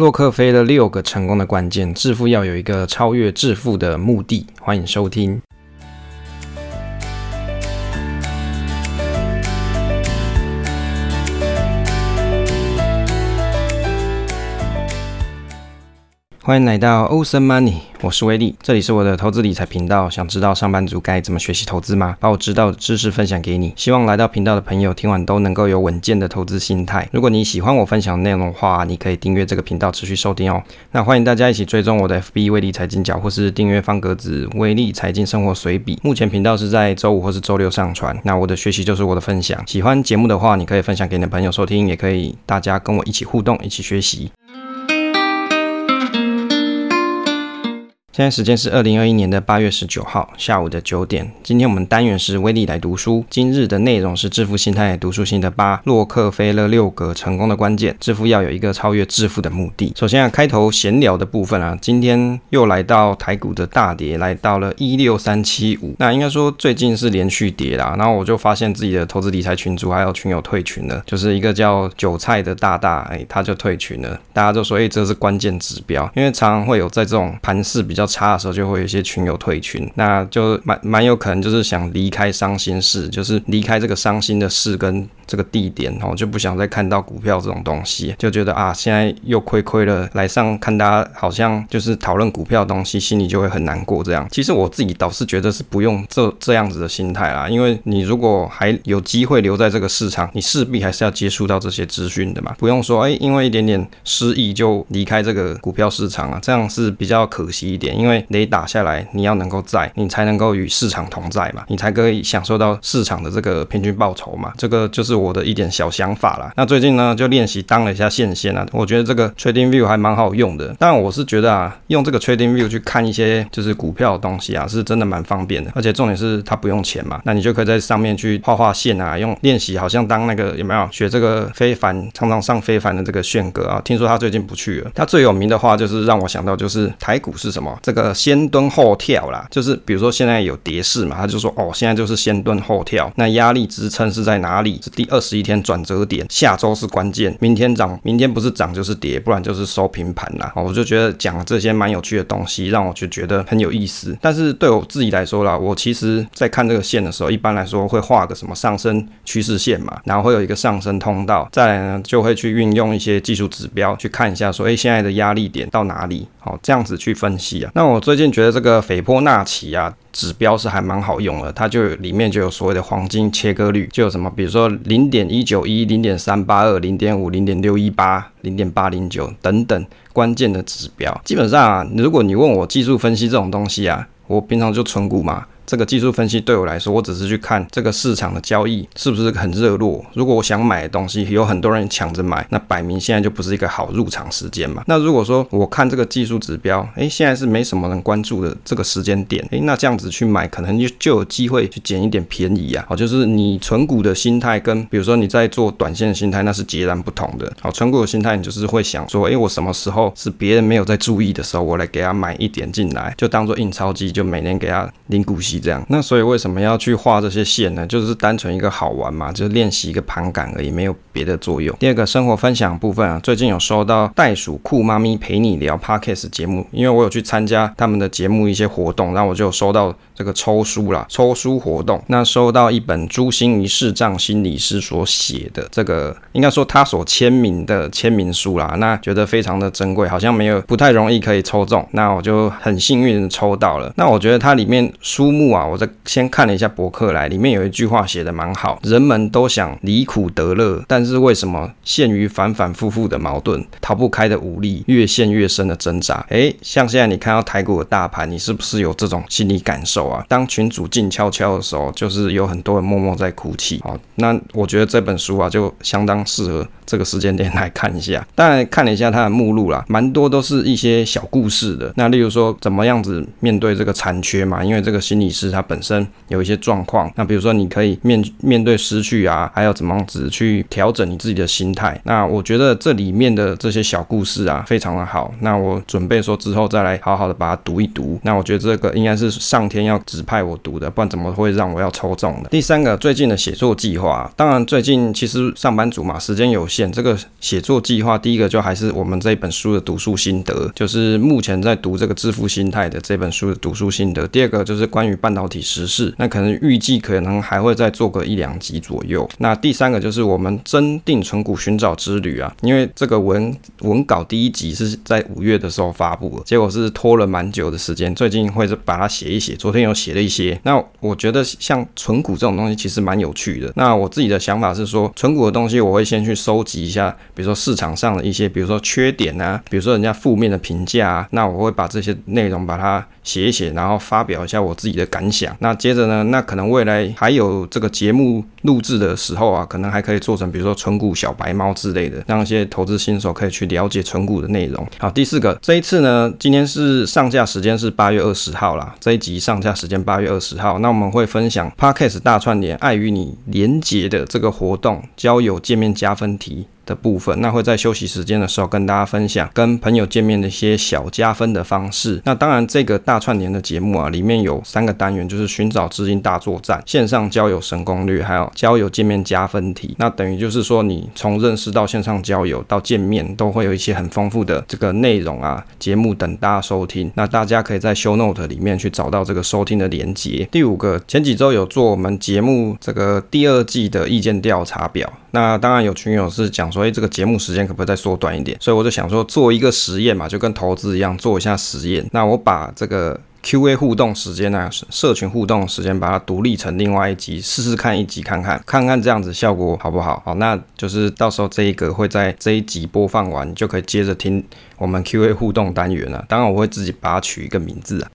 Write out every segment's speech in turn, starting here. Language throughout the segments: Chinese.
洛克菲勒六个成功的关键，致富要有一个超越致富的目的。欢迎收听。欢迎来到欧森 Money，我是威利，这里是我的投资理财频道。想知道上班族该怎么学习投资吗？把我知道的知识分享给你。希望来到频道的朋友听完都能够有稳健的投资心态。如果你喜欢我分享的内容的话，你可以订阅这个频道持续收听哦。那欢迎大家一起追踪我的 FB 威利财经角，或是订阅方格子威利财经生活随笔。目前频道是在周五或是周六上传。那我的学习就是我的分享。喜欢节目的话，你可以分享给你的朋友收听，也可以大家跟我一起互动，一起学习。现在时间是二零二一年的八月十九号下午的九点。今天我们单元是威力来读书，今日的内容是致富心态读书心得八，洛克菲勒六个成功的关键，致富要有一个超越致富的目的。首先啊，开头闲聊的部分啊，今天又来到台股的大跌，来到了一六三七五。那应该说最近是连续跌啦。然后我就发现自己的投资理财群组还有群友退群了，就是一个叫韭菜的大大，哎，他就退群了。大家就说，哎，这是关键指标，因为常常会有在这种盘势比较。差的时候就会有一些群友退群，那就蛮蛮有可能就是想离开伤心事，就是离开这个伤心的事跟这个地点哦，就不想再看到股票这种东西，就觉得啊，现在又亏亏了，来上看大家好像就是讨论股票的东西，心里就会很难过这样。其实我自己倒是觉得是不用这这样子的心态啦，因为你如果还有机会留在这个市场，你势必还是要接触到这些资讯的嘛，不用说哎，因为一点点失意就离开这个股票市场啊，这样是比较可惜一点。因为雷打下来，你要能够在，你才能够与市场同在嘛，你才可以享受到市场的这个平均报酬嘛。这个就是我的一点小想法啦。那最近呢，就练习当了一下线线啊，我觉得这个 Trading View 还蛮好用的。但我是觉得啊，用这个 Trading View 去看一些就是股票的东西啊，是真的蛮方便的。而且重点是它不用钱嘛，那你就可以在上面去画画线啊，用练习，好像当那个有没有学这个非凡常常上非凡的这个炫哥啊？听说他最近不去了。他最有名的话就是让我想到就是台股是什么？这个。先蹲后跳啦，就是比如说现在有跌势嘛，他就说哦，现在就是先蹲后跳，那压力支撑是在哪里？是第二十一天转折点，下周是关键，明天涨，明天不是涨就是跌，不然就是收平盘啦。哦，我就觉得讲这些蛮有趣的东西，让我就觉得很有意思。但是对我自己来说啦，我其实在看这个线的时候，一般来说会画个什么上升趋势线嘛，然后会有一个上升通道，再来呢就会去运用一些技术指标去看一下说，哎，现在的压力点到哪里？好，这样子去分析啊。那我最近觉得这个斐波那契啊指标是还蛮好用的，它就里面就有所谓的黄金切割率，就有什么，比如说零点一九一、零点三八二、零点五、零点六一八、零点八零九等等关键的指标。基本上啊，如果你问我技术分析这种东西啊，我平常就存股嘛。这个技术分析对我来说，我只是去看这个市场的交易是不是很热络。如果我想买的东西有很多人抢着买，那摆明现在就不是一个好入场时间嘛。那如果说我看这个技术指标，诶，现在是没什么人关注的这个时间点，诶，那这样子去买，可能就就有机会去捡一点便宜啊。好，就是你存股的心态跟比如说你在做短线的心态，那是截然不同的。好，存股的心态，你就是会想说，诶，我什么时候是别人没有在注意的时候，我来给他买一点进来，就当做印钞机，就每年给他领股息。这样，那所以为什么要去画这些线呢？就是单纯一个好玩嘛，就是练习一个盘感而已，没有别的作用。第二个生活分享部分啊，最近有收到袋鼠酷妈咪陪你聊 Podcast 节目，因为我有去参加他们的节目一些活动，然后我就有收到这个抽书啦，抽书活动，那收到一本朱心仪视障心理师所写的这个，应该说他所签名的签名书啦，那觉得非常的珍贵，好像没有不太容易可以抽中，那我就很幸运抽到了。那我觉得它里面书目。啊！我在先看了一下博客来，里面有一句话写的蛮好：人们都想离苦得乐，但是为什么陷于反反复复的矛盾，逃不开的无力，越陷越深的挣扎？诶，像现在你看到台股的大盘，你是不是有这种心理感受啊？当群主静悄悄的时候，就是有很多人默默在哭泣。好，那我觉得这本书啊，就相当适合这个时间点来看一下。当然看了一下它的目录啦，蛮多都是一些小故事的。那例如说，怎么样子面对这个残缺嘛？因为这个心理。师他本身有一些状况，那比如说你可以面面对失去啊，还有怎么样子去调整你自己的心态。那我觉得这里面的这些小故事啊，非常的好。那我准备说之后再来好好的把它读一读。那我觉得这个应该是上天要指派我读的，不然怎么会让我要抽中的？第三个，最近的写作计划，当然最近其实上班族嘛，时间有限，这个写作计划，第一个就还是我们这本书的读书心得，就是目前在读这个致富心态的这本书的读书心得。第二个就是关于半导体时事，那可能预计可能还会再做个一两集左右。那第三个就是我们真定存股寻找之旅啊，因为这个文文稿第一集是在五月的时候发布的，结果是拖了蛮久的时间，最近会把它写一写，昨天有写了一些。那我觉得像存股这种东西其实蛮有趣的。那我自己的想法是说，存股的东西我会先去收集一下，比如说市场上的一些，比如说缺点啊，比如说人家负面的评价啊，那我会把这些内容把它写一写，然后发表一下我自己的感想。那接着呢，那可能未来还有这个节目录制的时候啊，可能还可以做成比如说存股小白猫之类的，让一些投资新手可以去了解存股的内容。好，第四个，这一次呢，今天是上架时间是八月二十号啦，这一集上架时间八月二十号，那我们会分享 Podcast 大串联爱与你连结的这个活动，交友见面加分题。的部分，那会在休息时间的时候跟大家分享跟朋友见面的一些小加分的方式。那当然，这个大串联的节目啊，里面有三个单元，就是寻找知音大作战、线上交友神攻略，还有交友见面加分题。那等于就是说，你从认识到线上交友到见面，都会有一些很丰富的这个内容啊，节目等大家收听。那大家可以在 Show Note 里面去找到这个收听的连接。第五个，前几周有做我们节目这个第二季的意见调查表。那当然有群友是讲说，哎，这个节目时间可不可以再缩短一点？所以我就想说，做一个实验嘛，就跟投资一样，做一下实验。那我把这个 Q&A 互动时间呢，社群互动时间，把它独立成另外一集，试试看一集看看，看看这样子效果好不好？好，那就是到时候这一个会在这一集播放完，就可以接着听我们 Q&A 互动单元了。当然我会自己把它取一个名字啊。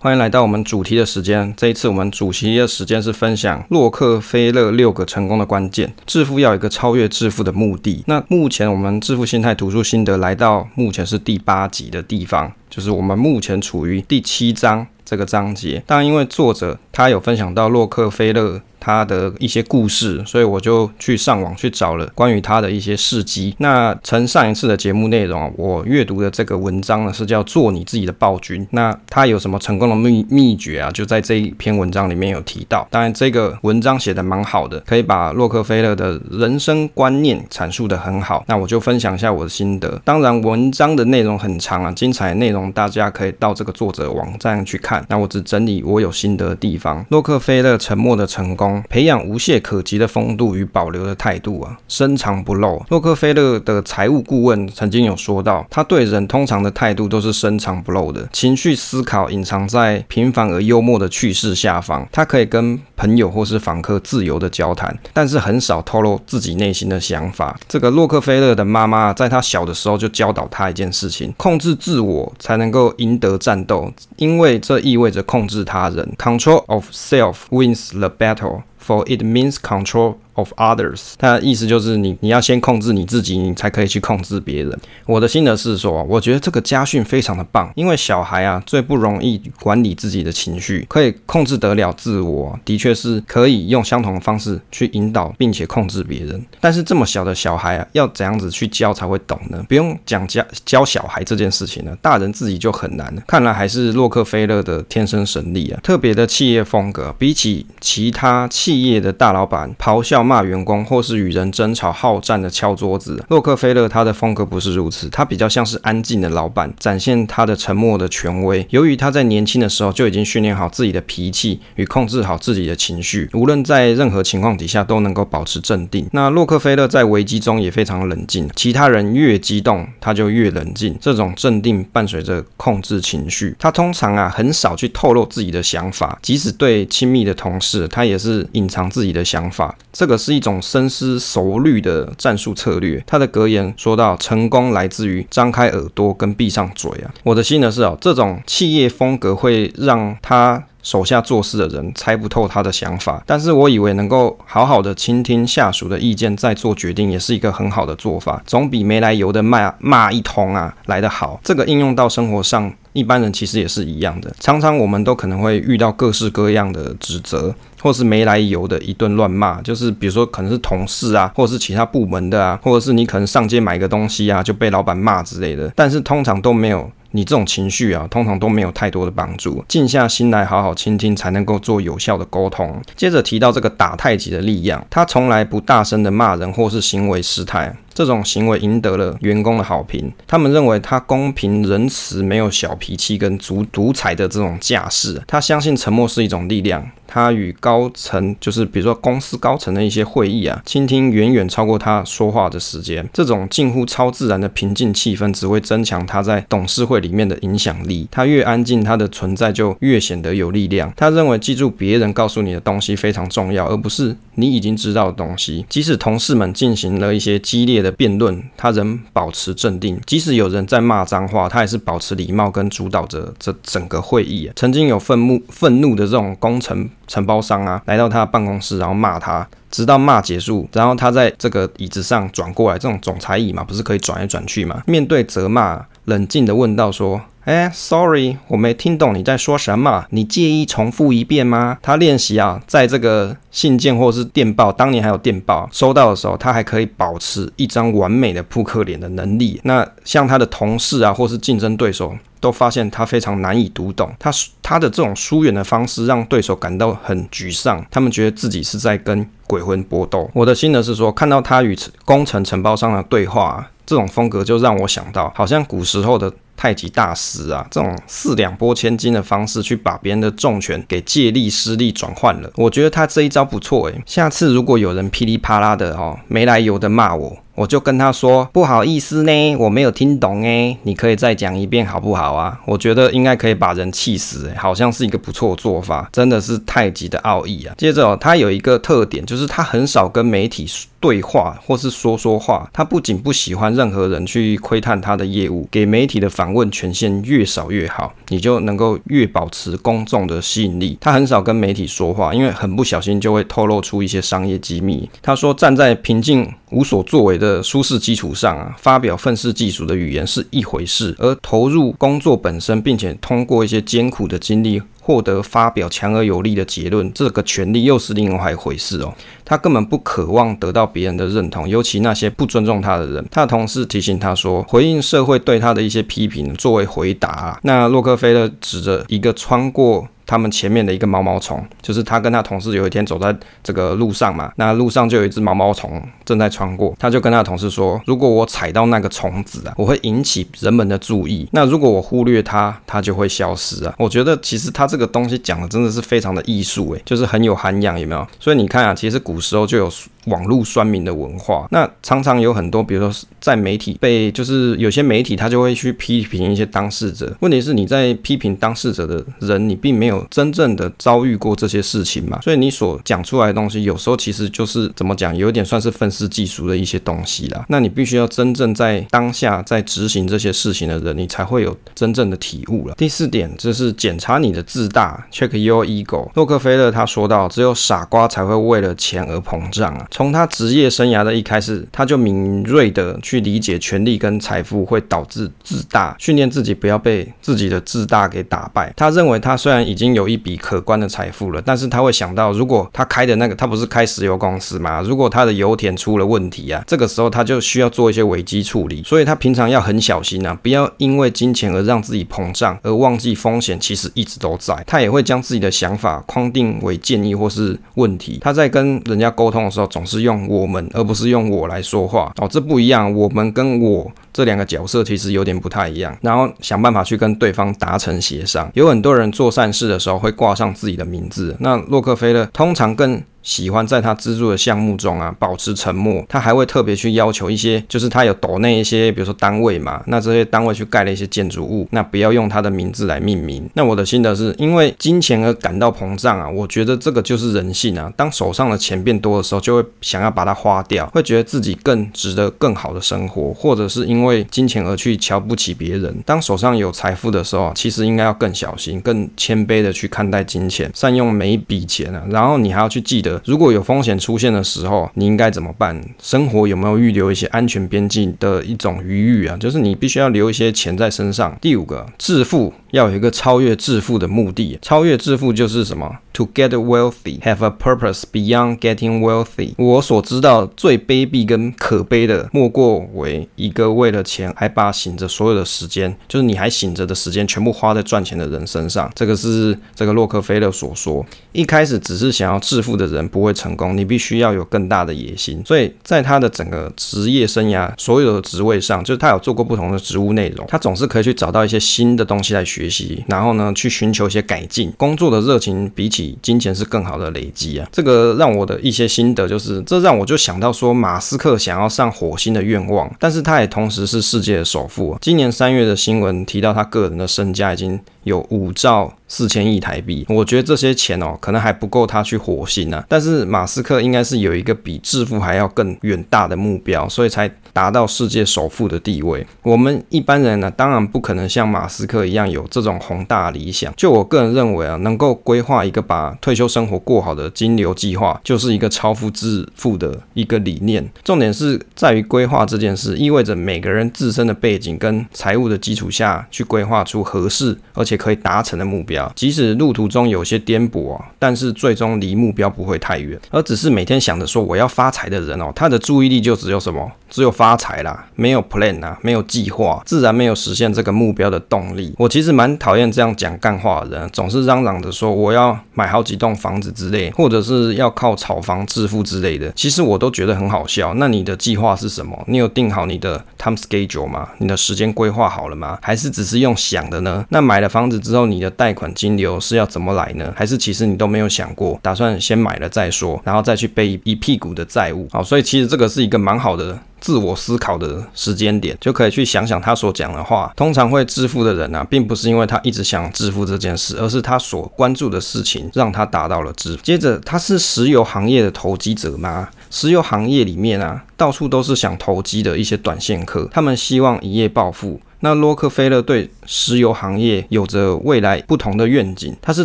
欢迎来到我们主题的时间。这一次我们主题的时间是分享洛克菲勒六个成功的关键。致富要有一个超越致富的目的。那目前我们致富心态读书心得来到目前是第八集的地方，就是我们目前处于第七章这个章节。但，因为作者他有分享到洛克菲勒。他的一些故事，所以我就去上网去找了关于他的一些事迹。那承上一次的节目内容啊，我阅读的这个文章呢，是叫做你自己的暴君。那他有什么成功的秘秘诀啊？就在这一篇文章里面有提到。当然，这个文章写的蛮好的，可以把洛克菲勒的人生观念阐述的很好。那我就分享一下我的心得。当然，文章的内容很长啊，精彩内容大家可以到这个作者网站去看。那我只整理我有心得的地方。洛克菲勒沉默的成功。培养无懈可击的风度与保留的态度啊，深藏不露。洛克菲勒的财务顾问曾经有说到，他对人通常的态度都是深藏不露的，情绪思考隐藏在平凡而幽默的趣事下方。他可以跟朋友或是访客自由的交谈，但是很少透露自己内心的想法。这个洛克菲勒的妈妈在他小的时候就教导他一件事情：控制自我才能够赢得战斗，因为这意味着控制他人。Control of self wins the battle. For it means control of others，他的意思就是你你要先控制你自己，你才可以去控制别人。我的心得是说，我觉得这个家训非常的棒，因为小孩啊最不容易管理自己的情绪，可以控制得了自我，的确是可以用相同的方式去引导并且控制别人。但是这么小的小孩啊，要怎样子去教才会懂呢？不用讲教教小孩这件事情呢，大人自己就很难了。看来还是洛克菲勒的天生神力啊，特别的企业风格，比起其他企业的大老板咆哮。骂员工或是与人争吵好战的敲桌子，洛克菲勒他的风格不是如此，他比较像是安静的老板，展现他的沉默的权威。由于他在年轻的时候就已经训练好自己的脾气与控制好自己的情绪，无论在任何情况底下都能够保持镇定。那洛克菲勒在危机中也非常冷静，其他人越激动，他就越冷静。这种镇定伴随着控制情绪，他通常啊很少去透露自己的想法，即使对亲密的同事，他也是隐藏自己的想法。这个。是一种深思熟虑的战术策略。他的格言说到：“成功来自于张开耳朵跟闭上嘴啊。”我的心得是哦，这种企业风格会让他手下做事的人猜不透他的想法。但是我以为能够好好的倾听下属的意见再做决定，也是一个很好的做法，总比没来由的骂骂一通啊来得好。这个应用到生活上。一般人其实也是一样的，常常我们都可能会遇到各式各样的指责，或是没来由的一顿乱骂，就是比如说可能是同事啊，或者是其他部门的啊，或者是你可能上街买个东西啊就被老板骂之类的，但是通常都没有你这种情绪啊，通常都没有太多的帮助。静下心来，好好倾听，才能够做有效的沟通。接着提到这个打太极的力量，他从来不大声的骂人或是行为失态。这种行为赢得了员工的好评，他们认为他公平仁慈，没有小脾气跟独独裁的这种架势。他相信沉默是一种力量。他与高层，就是比如说公司高层的一些会议啊，倾听远远超过他说话的时间。这种近乎超自然的平静气氛，只会增强他在董事会里面的影响力。他越安静，他的存在就越显得有力量。他认为记住别人告诉你的东西非常重要，而不是你已经知道的东西。即使同事们进行了一些激烈的辩论，他仍保持镇定。即使有人在骂脏话，他也是保持礼貌跟主导着这整个会议。曾经有愤怒愤怒的这种工程。承包商啊，来到他的办公室，然后骂他，直到骂结束，然后他在这个椅子上转过来，这种总裁椅嘛，不是可以转来转去嘛？面对责骂，冷静的问道说：“哎，sorry，我没听懂你在说什么，你介意重复一遍吗？”他练习啊，在这个信件或是电报，当年还有电报收到的时候，他还可以保持一张完美的扑克脸的能力。那像他的同事啊，或是竞争对手。都发现他非常难以读懂，他他的这种疏远的方式让对手感到很沮丧，他们觉得自己是在跟鬼魂搏斗。我的心得是说，看到他与工程承包商的对话，这种风格就让我想到，好像古时候的太极大师啊，这种四两拨千斤的方式去把别人的重拳给借力施力转换了。我觉得他这一招不错诶，下次如果有人噼里啪啦的哦没来由的骂我。我就跟他说不好意思呢，我没有听懂诶，你可以再讲一遍好不好啊？我觉得应该可以把人气死，好像是一个不错做法，真的是太极的奥义啊。接着，他有一个特点，就是他很少跟媒体对话或是说说话。他不仅不喜欢任何人去窥探他的业务，给媒体的访问权限越少越好，你就能够越保持公众的吸引力。他很少跟媒体说话，因为很不小心就会透露出一些商业机密。他说站在平静无所作为的。的舒适基础上啊，发表愤世嫉俗的语言是一回事，而投入工作本身，并且通过一些艰苦的经历，获得发表强而有力的结论，这个权利又是另外一回事哦。他根本不渴望得到别人的认同，尤其那些不尊重他的人。他的同事提醒他说，回应社会对他的一些批评作为回答啊。那洛克菲勒指着一个穿过。他们前面的一个毛毛虫，就是他跟他同事有一天走在这个路上嘛，那路上就有一只毛毛虫正在穿过，他就跟他同事说：“如果我踩到那个虫子啊，我会引起人们的注意；那如果我忽略它，它就会消失啊。”我觉得其实他这个东西讲的真的是非常的艺术，诶，就是很有涵养，有没有？所以你看啊，其实古时候就有。网络酸民的文化，那常常有很多，比如说在媒体被，就是有些媒体他就会去批评一些当事者。问题是你在批评当事者的人，你并没有真正的遭遇过这些事情嘛，所以你所讲出来的东西，有时候其实就是怎么讲，有点算是愤世嫉俗的一些东西啦。那你必须要真正在当下在执行这些事情的人，你才会有真正的体悟了。第四点就是检查你的自大，check your ego。洛克菲勒他说到，只有傻瓜才会为了钱而膨胀啊。从他职业生涯的一开始，他就敏锐的去理解权力跟财富会导致自大，训练自己不要被自己的自大给打败。他认为他虽然已经有一笔可观的财富了，但是他会想到，如果他开的那个，他不是开石油公司吗？如果他的油田出了问题啊，这个时候他就需要做一些危机处理。所以他平常要很小心啊，不要因为金钱而让自己膨胀，而忘记风险其实一直都在。他也会将自己的想法框定为建议或是问题。他在跟人家沟通的时候，总是用我们，而不是用我来说话哦，这不一样。我们跟我这两个角色其实有点不太一样，然后想办法去跟对方达成协商。有很多人做善事的时候会挂上自己的名字，那洛克菲勒通常更。喜欢在他资助的项目中啊保持沉默，他还会特别去要求一些，就是他有抖内一些，比如说单位嘛，那这些单位去盖了一些建筑物，那不要用他的名字来命名。那我的心得是因为金钱而感到膨胀啊，我觉得这个就是人性啊。当手上的钱变多的时候，就会想要把它花掉，会觉得自己更值得更好的生活，或者是因为金钱而去瞧不起别人。当手上有财富的时候，其实应该要更小心、更谦卑的去看待金钱，善用每一笔钱啊。然后你还要去记得。如果有风险出现的时候，你应该怎么办？生活有没有预留一些安全边际的一种余裕啊？就是你必须要留一些钱在身上。第五个，致富要有一个超越致富的目的。超越致富就是什么？To get wealthy, have a purpose beyond getting wealthy。我所知道最卑鄙跟可悲的，莫过为一个为了钱还把醒着所有的时间，就是你还醒着的时间，全部花在赚钱的人身上。这个是这个洛克菲勒所说。一开始只是想要致富的人不会成功，你必须要有更大的野心。所以在他的整个职业生涯，所有的职位上，就是他有做过不同的职务内容，他总是可以去找到一些新的东西来学习，然后呢，去寻求一些改进。工作的热情比起金钱是更好的累积啊。这个让我的一些心得就是，这让我就想到说，马斯克想要上火星的愿望，但是他也同时是世界的首富。今年三月的新闻提到，他个人的身家已经有五兆四千亿台币。我觉得这些钱哦，可能还不够他去火星啊。但是马斯克应该是有一个比致富还要更远大的目标，所以才达到世界首富的地位。我们一般人呢，当然不可能像马斯克一样有这种宏大理想。就我个人认为啊，能够规划一个把退休生活过好的金流计划，就是一个超富致富的一个理念。重点是在于规划这件事，意味着每个人自身的背景跟财务的基础下去规划出合适而且可以达成的目标。即使路途中有些颠簸啊，但是最终离目标不会太远。而只是每天想着说我要发财的人哦，他的注意力就只有什么？只有发财啦，没有 plan 啊，没有计划，自然没有实现这个目标的动力。我其实蛮讨厌这样讲干话的人，总是嚷嚷着说我要买好几栋房子之类，或者是要靠炒房致富之类的。其实我都觉得很好笑。那你的计划是什么？你有定好你的 time schedule 吗？你的时间规划好了吗？还是只是用想的呢？那买了房子之后，你的贷款金流是要怎么来呢？还是其实你都没有想过，打算先买了再说，然后再去背一屁股的债务？好，所以其实这个是一个蛮好的。自我思考的时间点，就可以去想想他所讲的话。通常会致富的人啊，并不是因为他一直想致富这件事，而是他所关注的事情让他达到了致富。接着，他是石油行业的投机者吗？石油行业里面啊，到处都是想投机的一些短线客，他们希望一夜暴富。那洛克菲勒对石油行业有着未来不同的愿景，他是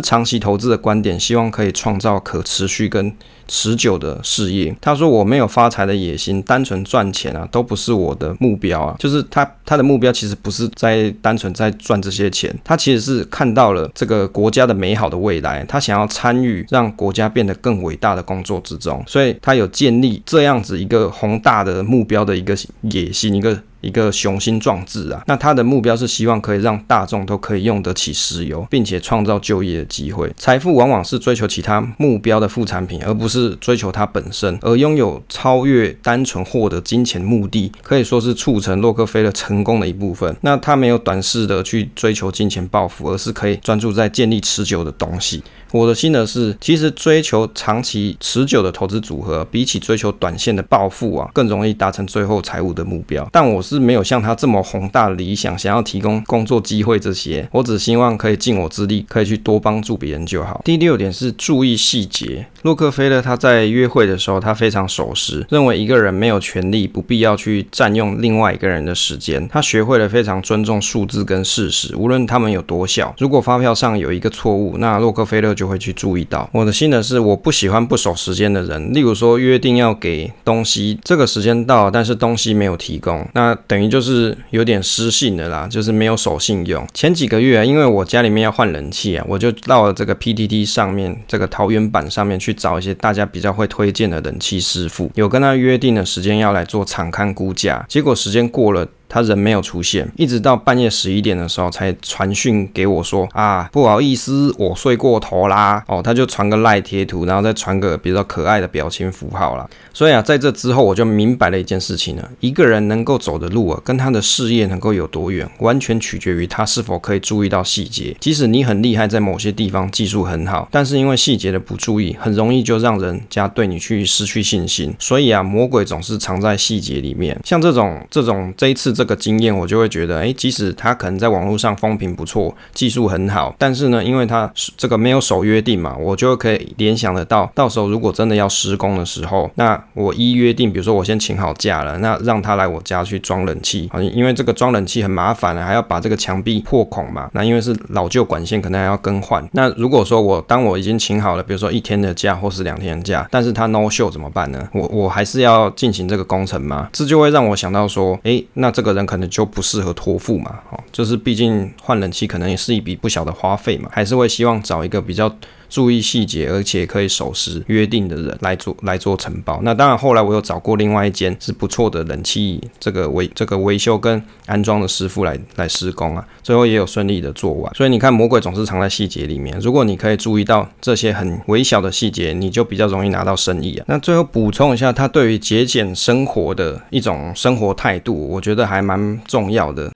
长期投资的观点，希望可以创造可持续跟持久的事业。他说：“我没有发财的野心，单纯赚钱啊，都不是我的目标啊。就是他他的目标其实不是在单纯在赚这些钱，他其实是看到了这个国家的美好的未来，他想要参与让国家变得更伟大的工作之中，所以他有建立这样子一个宏大的目标的一个野心，一个。”一个雄心壮志啊，那他的目标是希望可以让大众都可以用得起石油，并且创造就业的机会。财富往往是追求其他目标的副产品，而不是追求它本身。而拥有超越单纯获得金钱目的，可以说是促成洛克菲勒成功的一部分。那他没有短视的去追求金钱暴富，而是可以专注在建立持久的东西。我的心得是，其实追求长期持久的投资组合，比起追求短线的暴富啊，更容易达成最后财务的目标。但我是没有像他这么宏大理想，想要提供工作机会这些。我只希望可以尽我之力，可以去多帮助别人就好。第六点是注意细节。洛克菲勒他在约会的时候，他非常守时，认为一个人没有权利不必要去占用另外一个人的时间。他学会了非常尊重数字跟事实，无论他们有多小。如果发票上有一个错误，那洛克菲勒就就会去注意到。我的心得是，我不喜欢不守时间的人。例如说，约定要给东西，这个时间到，但是东西没有提供，那等于就是有点失信的啦，就是没有守信用。前几个月啊，因为我家里面要换冷气啊，我就到了这个 PTT 上面，这个桃园版上面去找一些大家比较会推荐的冷气师傅，有跟他约定的时间要来做场勘估价，结果时间过了。他人没有出现，一直到半夜十一点的时候才传讯给我说啊，不好意思，我睡过头啦。哦，他就传个赖贴图，然后再传个比较可爱的表情符号啦。所以啊，在这之后我就明白了一件事情了：一个人能够走的路啊，跟他的事业能够有多远，完全取决于他是否可以注意到细节。即使你很厉害，在某些地方技术很好，但是因为细节的不注意，很容易就让人家对你去失去信心。所以啊，魔鬼总是藏在细节里面。像这种这种这一次这。个经验，我就会觉得，哎，即使他可能在网络上风评不错，技术很好，但是呢，因为他这个没有守约定嘛，我就可以联想得到，到时候如果真的要施工的时候，那我依约定，比如说我先请好假了，那让他来我家去装冷气，啊，因为这个装冷气很麻烦了，还要把这个墙壁破孔嘛，那因为是老旧管线，可能还要更换。那如果说我当我已经请好了，比如说一天的假或是两天的假，但是他 no show 怎么办呢？我我还是要进行这个工程吗？这就会让我想到说，哎，那这。个人可能就不适合托付嘛，哦，就是毕竟换冷气可能也是一笔不小的花费嘛，还是会希望找一个比较注意细节，而且可以守时约定的人来做来做承包。那当然，后来我有找过另外一间是不错的冷气这个维这个维修跟安装的师傅来来施工啊，最后也有顺利的做完。所以你看，魔鬼总是藏在细节里面。如果你可以注意到这些很微小的细节，你就比较容易拿到生意啊。那最后补充一下，他对于节俭生活的一种生活态度，我觉得还蛮重要的。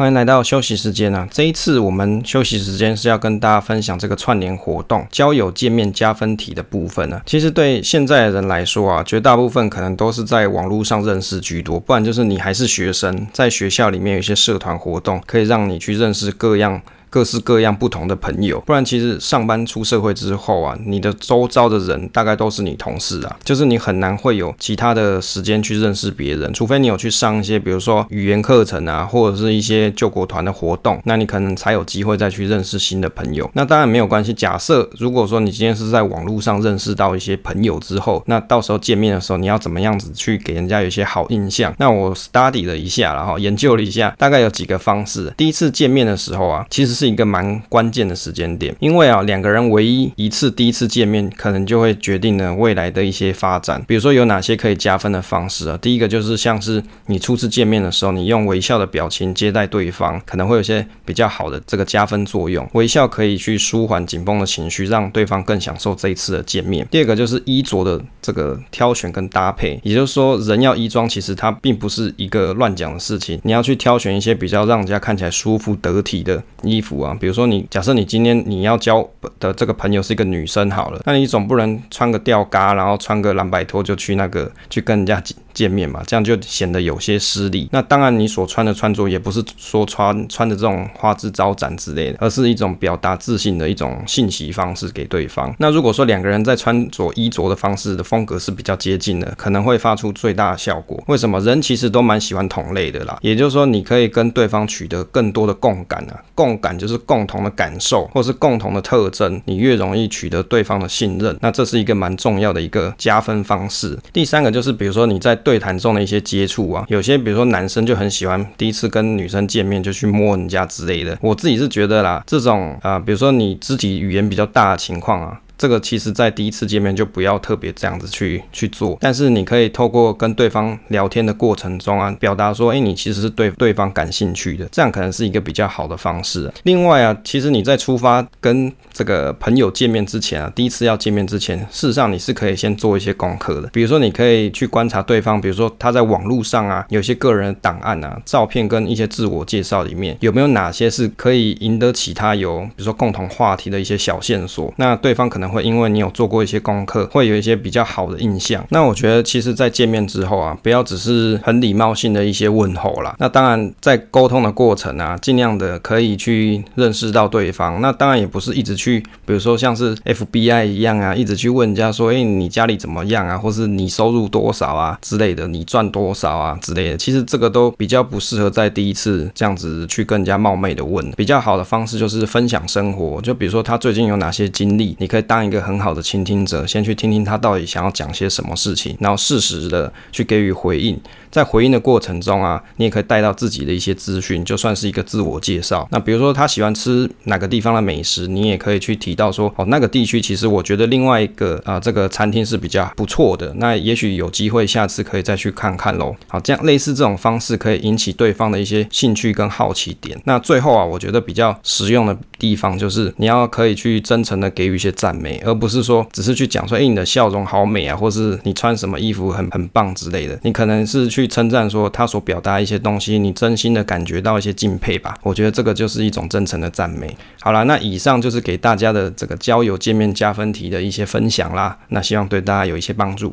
欢迎来到休息时间啊！这一次我们休息时间是要跟大家分享这个串联活动交友见面加分题的部分呢、啊。其实对现在的人来说啊，绝大部分可能都是在网络上认识居多，不然就是你还是学生，在学校里面有一些社团活动，可以让你去认识各样。各式各样不同的朋友，不然其实上班出社会之后啊，你的周遭的人大概都是你同事啊，就是你很难会有其他的时间去认识别人，除非你有去上一些，比如说语言课程啊，或者是一些救国团的活动，那你可能才有机会再去认识新的朋友。那当然没有关系，假设如果说你今天是在网络上认识到一些朋友之后，那到时候见面的时候，你要怎么样子去给人家有一些好印象？那我 study 了一下，然后研究了一下，大概有几个方式。第一次见面的时候啊，其实是一个蛮关键的时间点，因为啊，两个人唯一一次第一次见面，可能就会决定了未来的一些发展。比如说有哪些可以加分的方式啊？第一个就是像是你初次见面的时候，你用微笑的表情接待对方，可能会有些比较好的这个加分作用。微笑可以去舒缓紧绷的情绪，让对方更享受这一次的见面。第二个就是衣着的这个挑选跟搭配，也就是说，人要衣装，其实它并不是一个乱讲的事情，你要去挑选一些比较让人家看起来舒服得体的衣服啊，比如说你假设你今天你要交的这个朋友是一个女生好了，那你总不能穿个吊嘎，然后穿个蓝白拖就去那个去跟人家见面嘛，这样就显得有些失礼。那当然你所穿的穿着也不是说穿穿的这种花枝招展之类的，而是一种表达自信的一种信息方式给对方。那如果说两个人在穿着衣着的方式的风格是比较接近的，可能会发出最大的效果。为什么？人其实都蛮喜欢同类的啦，也就是说你可以跟对方取得更多的共感啊，共感就是共。共同的感受，或是共同的特征，你越容易取得对方的信任，那这是一个蛮重要的一个加分方式。第三个就是，比如说你在对谈中的一些接触啊，有些比如说男生就很喜欢第一次跟女生见面就去摸人家之类的。我自己是觉得啦，这种啊、比如说你肢体语言比较大的情况啊。这个其实，在第一次见面就不要特别这样子去去做，但是你可以透过跟对方聊天的过程中啊，表达说，哎，你其实是对对方感兴趣的，这样可能是一个比较好的方式。另外啊，其实你在出发跟这个朋友见面之前啊，第一次要见面之前，事实上你是可以先做一些功课的，比如说你可以去观察对方，比如说他在网络上啊，有些个人档案啊、照片跟一些自我介绍里面，有没有哪些是可以赢得起他有，比如说共同话题的一些小线索，那对方可能。会因为你有做过一些功课，会有一些比较好的印象。那我觉得，其实，在见面之后啊，不要只是很礼貌性的一些问候啦。那当然，在沟通的过程啊，尽量的可以去认识到对方。那当然也不是一直去，比如说像是 FBI 一样啊，一直去问人家说，哎，你家里怎么样啊，或是你收入多少啊之类的，你赚多少啊之类的。其实这个都比较不适合在第一次这样子去跟人家冒昧的问。比较好的方式就是分享生活，就比如说他最近有哪些经历，你可以当。一个很好的倾听者，先去听听他到底想要讲些什么事情，然后适时的去给予回应。在回应的过程中啊，你也可以带到自己的一些资讯，就算是一个自我介绍。那比如说他喜欢吃哪个地方的美食，你也可以去提到说，哦，那个地区其实我觉得另外一个啊、这个餐厅是比较不错的。那也许有机会下次可以再去看看喽。好，这样类似这种方式可以引起对方的一些兴趣跟好奇点。那最后啊，我觉得比较实用的地方就是你要可以去真诚的给予一些赞美，而不是说只是去讲说，哎，你的笑容好美啊，或是你穿什么衣服很很棒之类的。你可能是去。称赞说他所表达一些东西，你真心的感觉到一些敬佩吧。我觉得这个就是一种真诚的赞美。好了，那以上就是给大家的这个交友见面加分题的一些分享啦。那希望对大家有一些帮助。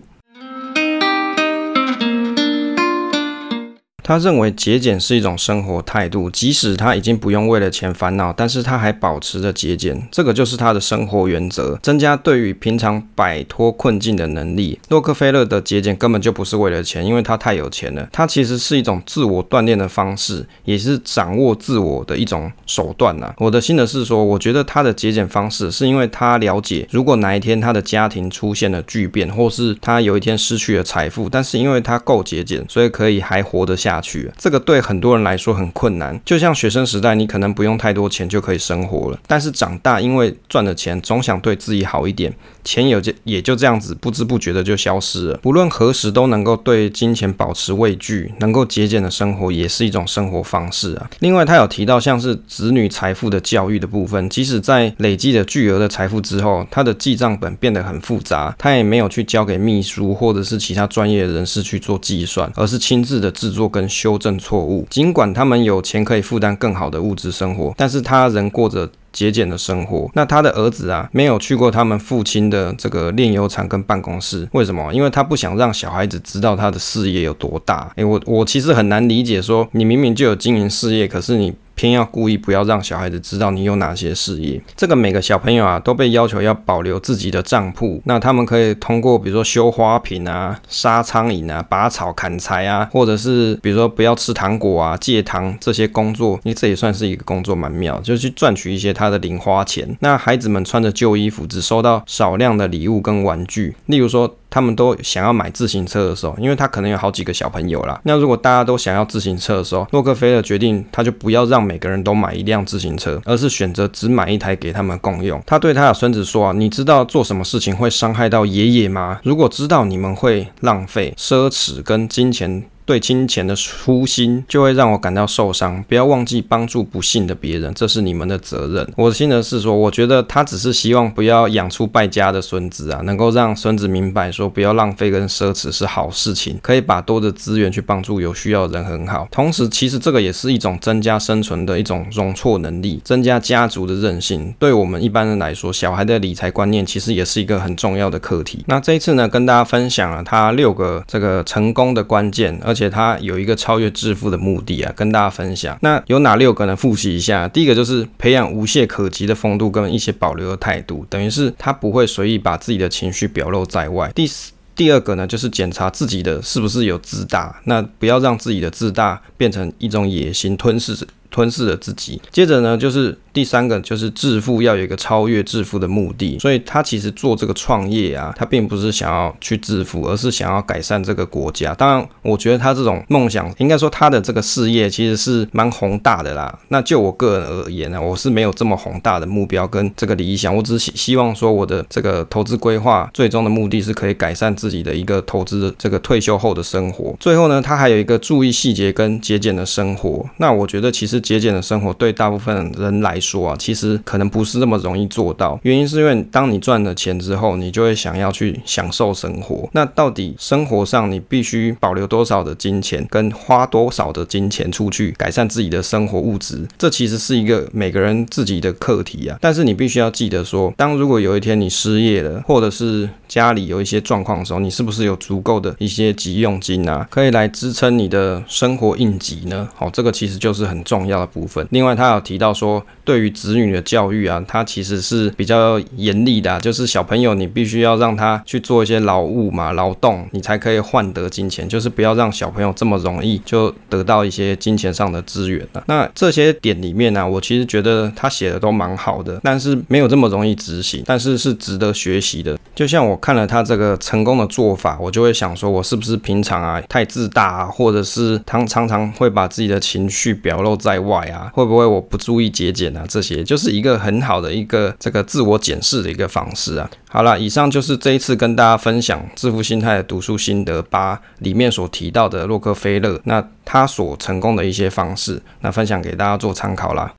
他认为节俭是一种生活态度，即使他已经不用为了钱烦恼，但是他还保持着节俭，这个就是他的生活原则，增加对于平常摆脱困境的能力。洛克菲勒的节俭根本就不是为了钱，因为他太有钱了。他其实是一种自我锻炼的方式，也是掌握自我的一种手段呐、啊。我的心得是说，我觉得他的节俭方式是因为他了解，如果哪一天他的家庭出现了巨变，或是他有一天失去了财富，但是因为他够节俭，所以可以还活得下下去。这个对很多人来说很困难。就像学生时代，你可能不用太多钱就可以生活了，但是长大因为赚了钱，总想对自己好一点，钱有就也就这样子不知不觉的就消失了。不论何时都能够对金钱保持畏惧，能够节俭的生活也是一种生活方式啊。另外，他有提到像是子女财富的教育的部分，即使在累积了巨额的财富之后，他的记账本变得很复杂，他也没有去交给秘书或者是其他专业人士去做计算，而是亲自的制作跟修正错误。尽管他们有钱可以负担更好的物质生活，但是他仍过着节俭的生活。那他的儿子啊，没有去过他们父亲的这个炼油厂跟办公室，为什么？因为他不想让小孩子知道他的事业有多大。诶，我我其实很难理解，说你明明就有经营事业，可是你。偏要故意不要让小孩子知道你有哪些事业。这个每个小朋友啊都被要求要保留自己的账户，那他们可以通过比如说修花瓶啊、杀苍蝇啊、拔草砍柴啊，或者是比如说不要吃糖果啊、戒糖这些工作，因为这也算是一个工作蛮妙，就去赚取一些他的零花钱。那孩子们穿着旧衣服，只收到少量的礼物跟玩具，例如说。他们都想要买自行车的时候，因为他可能有好几个小朋友啦。那如果大家都想要自行车的时候，洛克菲勒决定他就不要让每个人都买一辆自行车，而是选择只买一台给他们共用。他对他的孙子说啊：“你知道做什么事情会伤害到爷爷吗？如果知道你们会浪费、奢侈跟金钱。”对金钱的初心就会让我感到受伤。不要忘记帮助不幸的别人，这是你们的责任。我的心得是说，我觉得他只是希望不要养出败家的孙子啊，能够让孙子明白说，不要浪费跟奢侈是好事情，可以把多的资源去帮助有需要的人很好。同时，其实这个也是一种增加生存的一种容错能力，增加家族的韧性。对我们一般人来说，小孩的理财观念其实也是一个很重要的课题。那这一次呢，跟大家分享了他六个这个成功的关键，而。而且他有一个超越致富的目的啊，跟大家分享。那有哪六个呢？复习一下，第一个就是培养无懈可击的风度跟一些保留的态度，等于是他不会随意把自己的情绪表露在外。第四，第二个呢，就是检查自己的是不是有自大，那不要让自己的自大变成一种野心，吞噬吞噬了自己。接着呢，就是。第三个就是致富要有一个超越致富的目的，所以他其实做这个创业啊，他并不是想要去致富，而是想要改善这个国家。当然，我觉得他这种梦想，应该说他的这个事业其实是蛮宏大的啦。那就我个人而言呢，我是没有这么宏大的目标跟这个理想，我只是希望说我的这个投资规划最终的目的是可以改善自己的一个投资的这个退休后的生活。最后呢，他还有一个注意细节跟节俭的生活。那我觉得其实节俭的生活对大部分人来说，啊，其实可能不是那么容易做到。原因是因为当你赚了钱之后，你就会想要去享受生活。那到底生活上你必须保留多少的金钱，跟花多少的金钱出去改善自己的生活物质，这其实是一个每个人自己的课题啊。但是你必须要记得说，当如果有一天你失业了，或者是家里有一些状况的时候，你是不是有足够的一些急用金啊，可以来支撑你的生活应急呢？好，这个其实就是很重要要的部分。另外，他有提到说，对于子女的教育啊，他其实是比较严厉的，就是小朋友你必须要让他去做一些劳务嘛，劳动，你才可以换得金钱，就是不要让小朋友这么容易就得到一些金钱上的资源了啊。那这些点里面呢，我其实觉得他写的都蛮好的，但是没有这么容易执行，但是是值得学习的。就像我看了他这个成功的做法，我就会想说，我是不是平常啊太自大啊，或者是他常常会把自己的情绪表露在外啊，会不会我不注意节俭？啊这些就是一个很好的一个这个自我检视的一个方式啊。好了，以上就是这一次跟大家分享《致富心态的读书心得八》里面所提到的洛克菲勒，那他所成功的一些方式，那分享给大家做参考啦。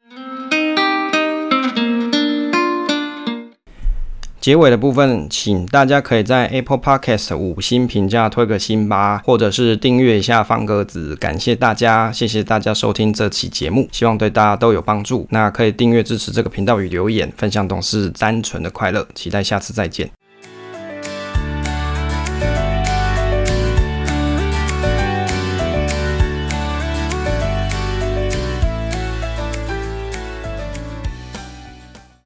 结尾的部分，请大家可以在 Apple Podcast 五星评价推个星吧，或者是订阅一下方格子，感谢大家，谢谢大家收听这期节目，希望对大家都有帮助。那可以订阅支持这个频道与留言，分享董事单纯的快乐，期待下次再见。